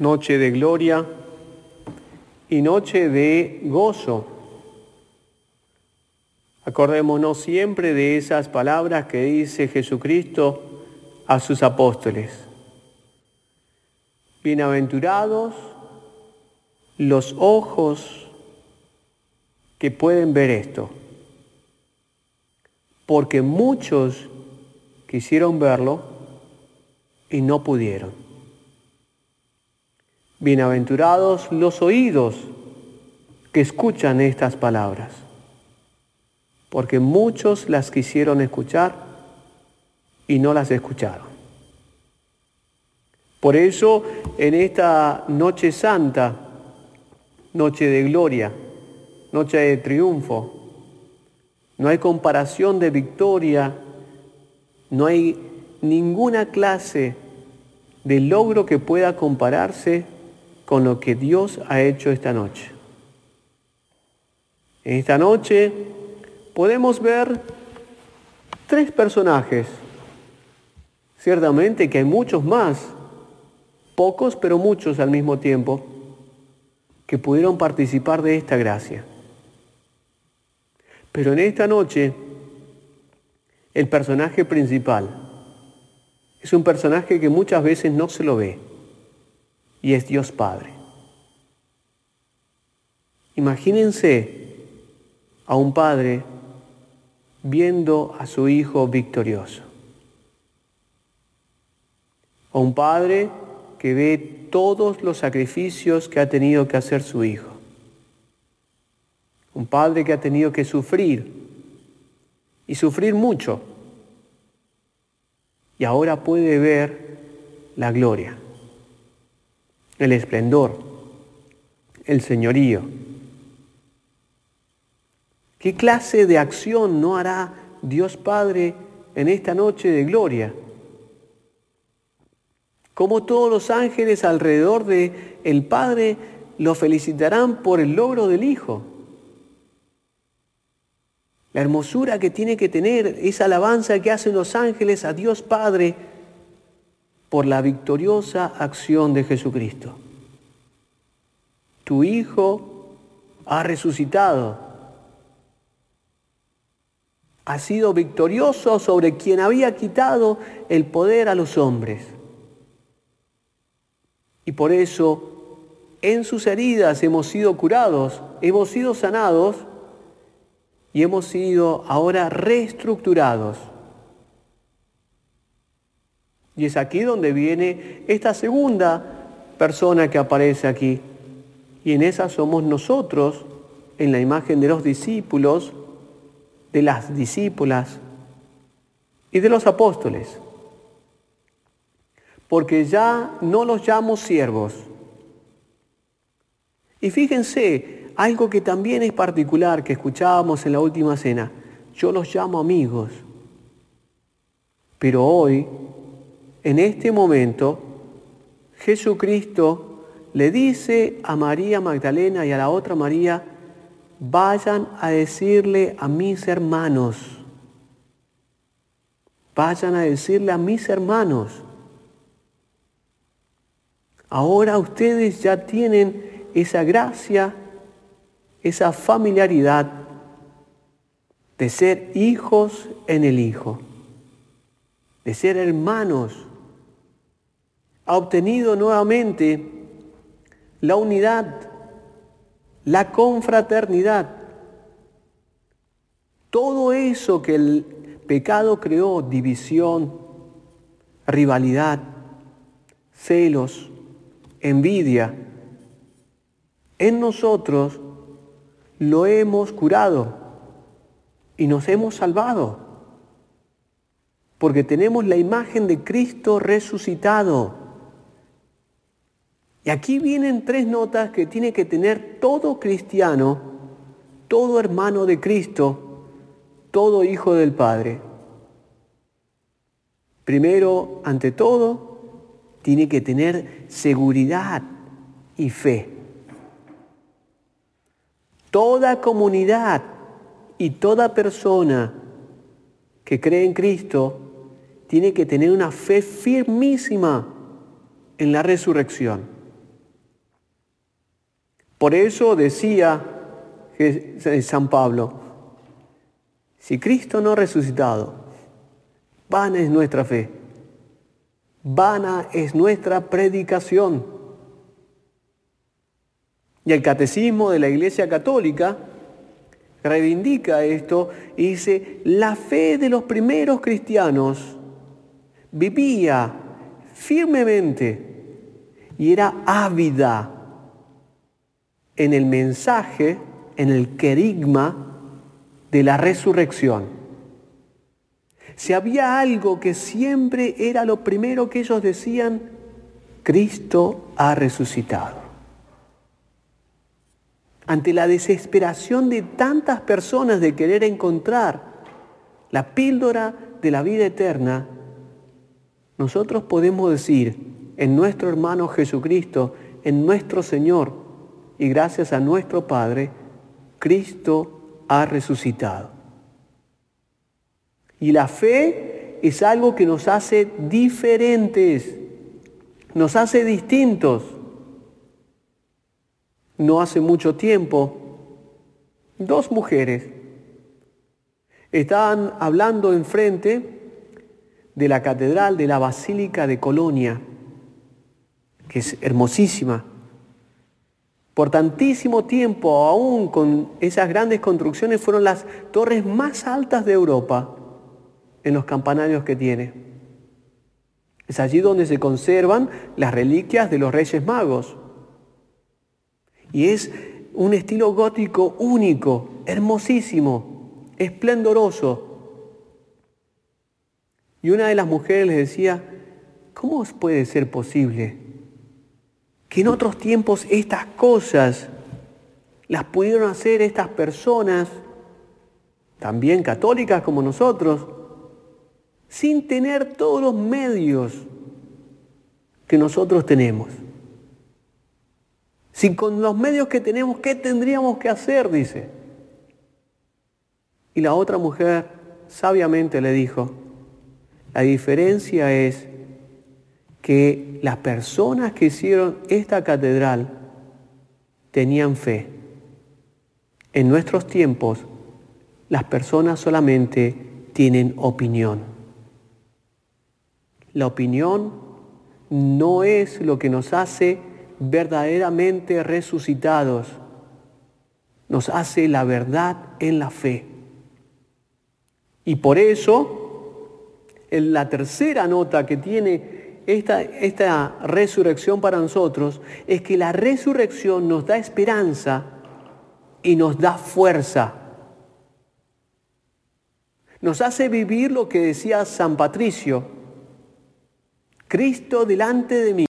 noche de gloria y noche de gozo. Acordémonos siempre de esas palabras que dice Jesucristo a sus apóstoles. Bienaventurados los ojos que pueden ver esto, porque muchos quisieron verlo y no pudieron. Bienaventurados los oídos que escuchan estas palabras, porque muchos las quisieron escuchar y no las escucharon. Por eso en esta noche santa, noche de gloria, noche de triunfo, no hay comparación de victoria, no hay ninguna clase de logro que pueda compararse con lo que Dios ha hecho esta noche. En esta noche podemos ver tres personajes. Ciertamente que hay muchos más, pocos pero muchos al mismo tiempo, que pudieron participar de esta gracia. Pero en esta noche, el personaje principal es un personaje que muchas veces no se lo ve y es Dios Padre. Imagínense a un padre viendo a su hijo victorioso. A un padre que ve todos los sacrificios que ha tenido que hacer su hijo. Un padre que ha tenido que sufrir y sufrir mucho. Y ahora puede ver la gloria el esplendor, el señorío. ¿Qué clase de acción no hará Dios Padre en esta noche de gloria? Como todos los ángeles alrededor de el Padre lo felicitarán por el logro del Hijo. La hermosura que tiene que tener esa alabanza que hacen los ángeles a Dios Padre por la victoriosa acción de Jesucristo. Tu Hijo ha resucitado. Ha sido victorioso sobre quien había quitado el poder a los hombres. Y por eso en sus heridas hemos sido curados, hemos sido sanados y hemos sido ahora reestructurados. Y es aquí donde viene esta segunda persona que aparece aquí. Y en esa somos nosotros, en la imagen de los discípulos, de las discípulas y de los apóstoles. Porque ya no los llamo siervos. Y fíjense, algo que también es particular que escuchábamos en la última cena, yo los llamo amigos. Pero hoy en este momento, Jesucristo le dice a María Magdalena y a la otra María, vayan a decirle a mis hermanos, vayan a decirle a mis hermanos, ahora ustedes ya tienen esa gracia, esa familiaridad de ser hijos en el Hijo, de ser hermanos ha obtenido nuevamente la unidad, la confraternidad. Todo eso que el pecado creó, división, rivalidad, celos, envidia, en nosotros lo hemos curado y nos hemos salvado, porque tenemos la imagen de Cristo resucitado. Y aquí vienen tres notas que tiene que tener todo cristiano, todo hermano de Cristo, todo hijo del Padre. Primero, ante todo, tiene que tener seguridad y fe. Toda comunidad y toda persona que cree en Cristo tiene que tener una fe firmísima en la resurrección. Por eso decía San Pablo, si Cristo no ha resucitado, vana es nuestra fe, vana es nuestra predicación. Y el catecismo de la Iglesia Católica reivindica esto y dice, la fe de los primeros cristianos vivía firmemente y era ávida en el mensaje, en el querigma de la resurrección. Si había algo que siempre era lo primero que ellos decían, Cristo ha resucitado. Ante la desesperación de tantas personas de querer encontrar la píldora de la vida eterna, nosotros podemos decir en nuestro hermano Jesucristo, en nuestro Señor y gracias a nuestro Padre, Cristo ha resucitado. Y la fe es algo que nos hace diferentes, nos hace distintos. No hace mucho tiempo, dos mujeres estaban hablando enfrente de la catedral de la Basílica de Colonia, que es hermosísima. Por tantísimo tiempo, aún con esas grandes construcciones, fueron las torres más altas de Europa en los campanarios que tiene. Es allí donde se conservan las reliquias de los Reyes Magos. Y es un estilo gótico único, hermosísimo, esplendoroso. Y una de las mujeres les decía, ¿cómo puede ser posible que en otros tiempos estas cosas las pudieron hacer estas personas, también católicas como nosotros, sin tener todos los medios que nosotros tenemos? Si con los medios que tenemos, ¿qué tendríamos que hacer? Dice. Y la otra mujer sabiamente le dijo, la diferencia es que las personas que hicieron esta catedral tenían fe. En nuestros tiempos, las personas solamente tienen opinión. La opinión no es lo que nos hace verdaderamente resucitados, nos hace la verdad en la fe. Y por eso la tercera nota que tiene esta, esta resurrección para nosotros es que la resurrección nos da esperanza y nos da fuerza. Nos hace vivir lo que decía San Patricio, Cristo delante de mí